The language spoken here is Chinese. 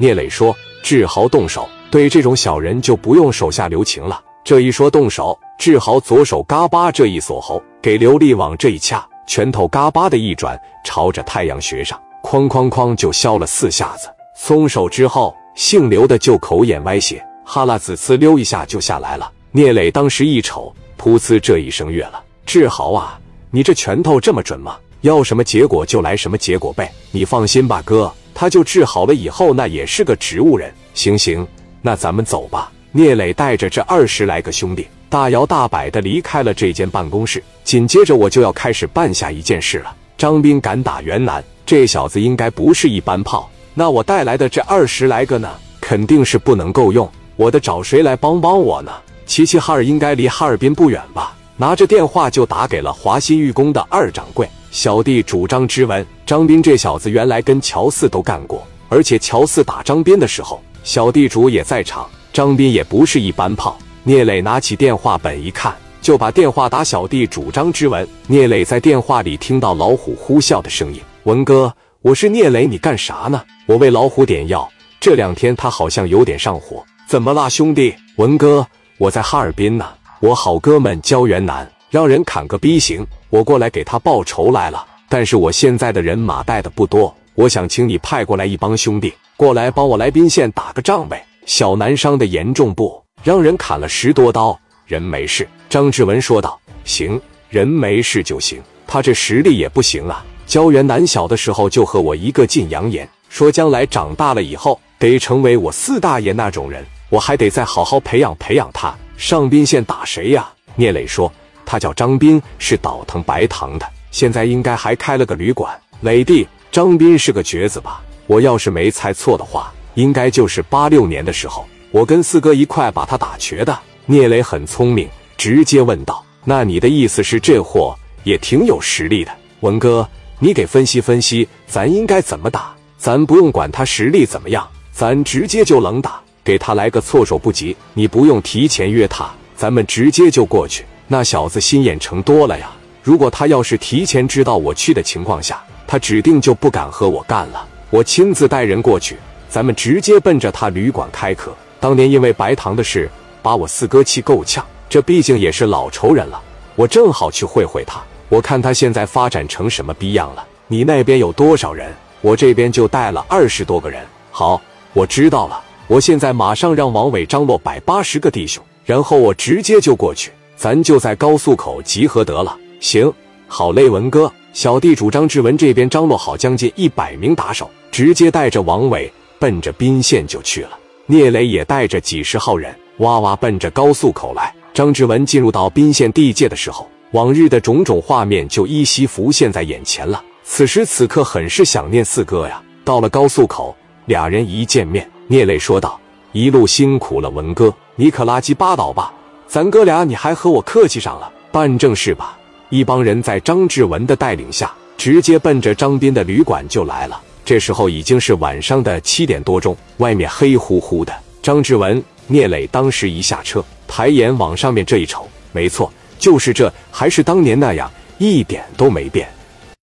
聂磊说：“志豪动手，对这种小人就不用手下留情了。”这一说动手，志豪左手嘎巴这一锁喉，给刘丽往这一掐，拳头嘎巴的一转，朝着太阳穴上，哐哐哐就削了四下子。松手之后，姓刘的就口眼歪斜，哈喇子呲溜一下就下来了。聂磊当时一瞅，噗呲这一声乐了：“志豪啊，你这拳头这么准吗？要什么结果就来什么结果呗。你放心吧，哥，他就治好了以后，那也是个植物人。行行，那咱们走吧。”聂磊带着这二十来个兄弟，大摇大摆的离开了这间办公室。紧接着，我就要开始办下一件事了。张斌敢打袁南，这小子应该不是一般炮。那我带来的这二十来个呢，肯定是不能够用。我得找谁来帮帮我呢？齐齐哈尔应该离哈尔滨不远吧？拿着电话就打给了华新玉工的二掌柜小弟主张之文。张斌这小子原来跟乔四都干过，而且乔四打张斌的时候，小地主也在场。张斌也不是一般炮。聂磊拿起电话本一看，就把电话打小弟主张之文。聂磊在电话里听到老虎呼啸的声音：“文哥，我是聂磊，你干啥呢？我为老虎点药，这两天他好像有点上火，怎么啦，兄弟？文哥，我在哈尔滨呢，我好哥们焦元南让人砍个逼刑，我过来给他报仇来了。但是我现在的人马带的不多，我想请你派过来一帮兄弟过来帮我来宾县打个仗呗。”小南伤的严重不？让人砍了十多刀，人没事。张志文说道：“行，人没事就行。他这实力也不行啊。焦元南小的时候就和我一个劲扬言，说将来长大了以后得成为我四大爷那种人，我还得再好好培养培养他。上宾县打谁呀？”聂磊说：“他叫张斌，是倒腾白糖的，现在应该还开了个旅馆。磊弟，张斌是个瘸子吧？我要是没猜错的话。”应该就是八六年的时候，我跟四哥一块把他打瘸的。聂磊很聪明，直接问道：“那你的意思是这货也挺有实力的？文哥，你给分析分析，咱应该怎么打？咱不用管他实力怎么样，咱直接就冷打，给他来个措手不及。你不用提前约他，咱们直接就过去。那小子心眼成多了呀！如果他要是提前知道我去的情况下，他指定就不敢和我干了。我亲自带人过去。”咱们直接奔着他旅馆开课。当年因为白糖的事，把我四哥气够呛。这毕竟也是老仇人了，我正好去会会他。我看他现在发展成什么逼样了。你那边有多少人？我这边就带了二十多个人。好，我知道了。我现在马上让王伟、张罗百八十个弟兄，然后我直接就过去。咱就在高速口集合得了。行，好嘞，文哥。小弟主张志文这边张罗好将近一百名打手，直接带着王伟。奔着宾县就去了，聂磊也带着几十号人，哇哇奔着高速口来。张志文进入到宾县地界的时候，往日的种种画面就依稀浮现在眼前了。此时此刻，很是想念四哥呀。到了高速口，俩人一见面，聂磊说道：“一路辛苦了，文哥，你可拉鸡巴倒吧？咱哥俩，你还和我客气上了？办正事吧。”一帮人在张志文的带领下，直接奔着张斌的旅馆就来了。这时候已经是晚上的七点多钟，外面黑乎乎的。张志文、聂磊当时一下车，抬眼往上面这一瞅，没错，就是这，还是当年那样，一点都没变。